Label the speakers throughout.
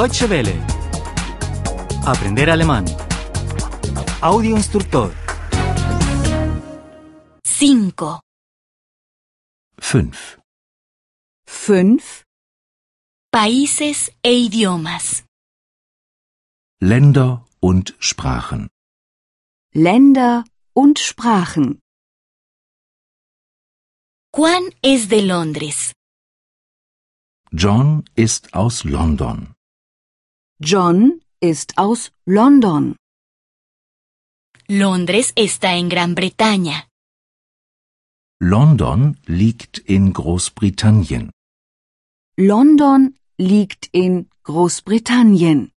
Speaker 1: Deutsche Welle. Aprender alemán. Audio instructor.
Speaker 2: 5.
Speaker 3: 5.
Speaker 4: 5.
Speaker 2: Países e idiomas.
Speaker 3: Länder und Sprachen.
Speaker 4: Länder und Sprachen.
Speaker 2: Juan es de Londres.
Speaker 3: John ist aus London.
Speaker 4: John ist aus London.
Speaker 2: Londres está en Gran Bretaña.
Speaker 3: London liegt in Großbritannien.
Speaker 4: London liegt in Großbritannien.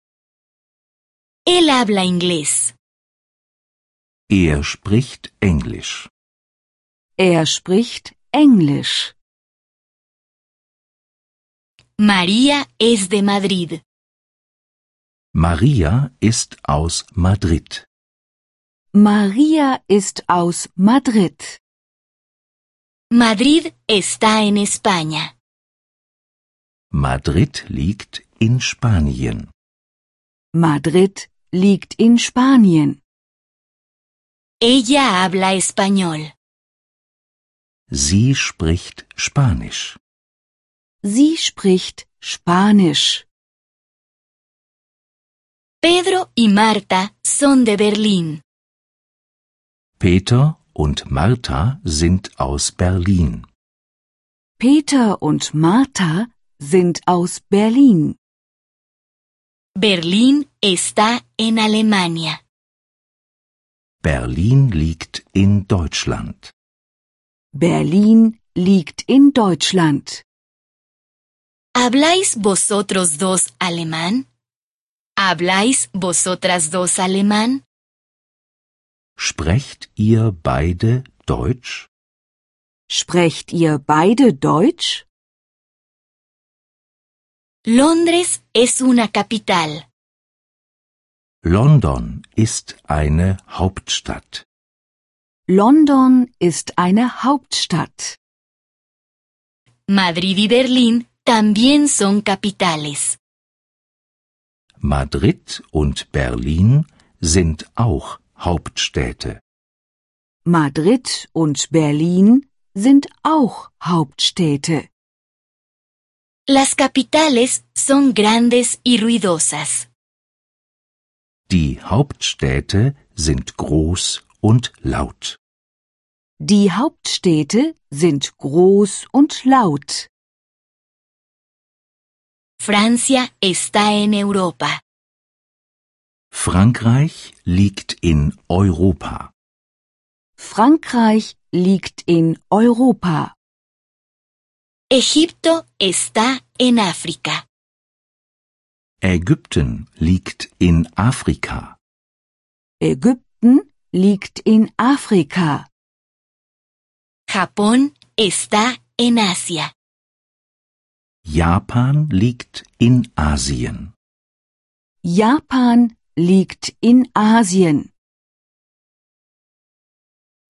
Speaker 2: Él habla inglés.
Speaker 3: Er spricht Englisch.
Speaker 4: Er spricht Englisch.
Speaker 2: María es de Madrid.
Speaker 3: Maria ist aus Madrid.
Speaker 4: Maria ist aus Madrid.
Speaker 2: Madrid está en España.
Speaker 3: Madrid liegt in Spanien.
Speaker 4: Madrid liegt in Spanien.
Speaker 2: Ella habla español.
Speaker 3: Sie spricht Spanisch.
Speaker 4: Sie spricht Spanisch.
Speaker 2: Pedro y Marta son de Berlín.
Speaker 3: Peter und Martha sind aus Berlin.
Speaker 4: Peter und Martha sind aus Berlin.
Speaker 2: Berlín está en Alemania.
Speaker 3: Berlin liegt in Deutschland.
Speaker 4: Berlin liegt in Deutschland.
Speaker 2: ¿Habláis vosotros dos alemán? ¿Habláis vosotras dos alemán?
Speaker 3: Sprecht ihr beide Deutsch?
Speaker 4: Sprecht ihr beide Deutsch?
Speaker 2: Londres es una capital.
Speaker 3: London ist eine Hauptstadt.
Speaker 4: London ist eine Hauptstadt.
Speaker 2: Madrid y Berlín también son capitales.
Speaker 3: Madrid und Berlin sind auch Hauptstädte.
Speaker 4: Madrid und Berlin sind auch Hauptstädte.
Speaker 2: Las capitales son grandes y ruidosas.
Speaker 3: Die Hauptstädte sind groß und laut.
Speaker 4: Die Hauptstädte sind groß und laut.
Speaker 2: Francia está en Europa.
Speaker 3: Frankreich liegt in Europa.
Speaker 4: Frankreich liegt in Europa.
Speaker 2: Egipto está en África.
Speaker 3: Ägypten liegt in Afrika.
Speaker 4: Ägypten liegt in Afrika.
Speaker 2: Japón está en Asia.
Speaker 3: Japan liegt in Asien.
Speaker 4: Japan liegt in Asien.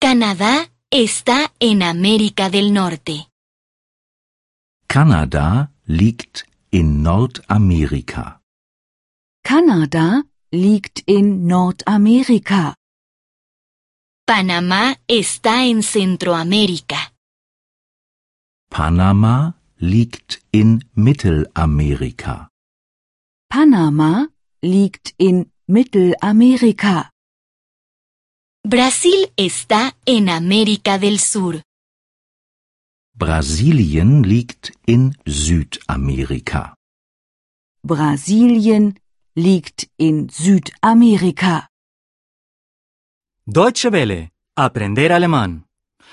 Speaker 2: Canadá está en América del Norte.
Speaker 3: Kanada liegt in Nordamerika.
Speaker 4: Kanada liegt in Nordamerika.
Speaker 2: Panamá está en Centroamérica.
Speaker 3: Panama liegt in Mittelamerika.
Speaker 4: Panama liegt in Mittelamerika.
Speaker 2: Brasil está en América del Sur.
Speaker 3: Brasilien liegt in Südamerika.
Speaker 4: Brasilien liegt in Südamerika.
Speaker 1: Deutsche Welle. Aprender alemán.